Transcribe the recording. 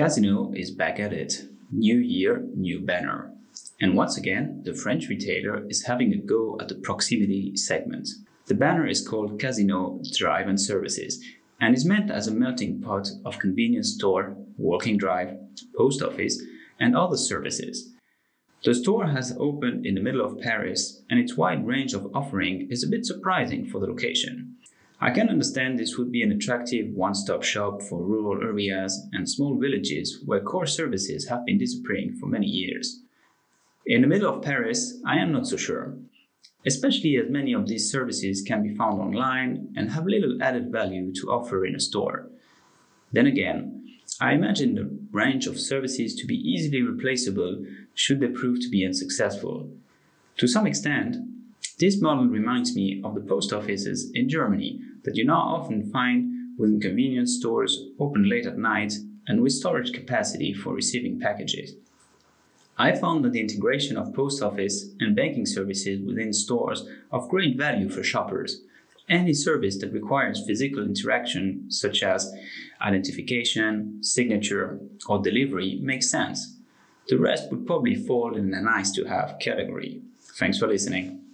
Casino is back at it. New year, new banner. And once again, the French retailer is having a go at the proximity segment. The banner is called Casino Drive and Services and is meant as a melting pot of convenience store, walking drive, post office, and other services. The store has opened in the middle of Paris, and its wide range of offering is a bit surprising for the location. I can understand this would be an attractive one stop shop for rural areas and small villages where core services have been disappearing for many years. In the middle of Paris, I am not so sure, especially as many of these services can be found online and have little added value to offer in a store. Then again, I imagine the range of services to be easily replaceable should they prove to be unsuccessful. To some extent, this model reminds me of the post offices in Germany that you now often find within convenience stores open late at night and with storage capacity for receiving packages. I found that the integration of post office and banking services within stores of great value for shoppers. Any service that requires physical interaction, such as identification, signature, or delivery, makes sense. The rest would probably fall in a nice to have category. Thanks for listening.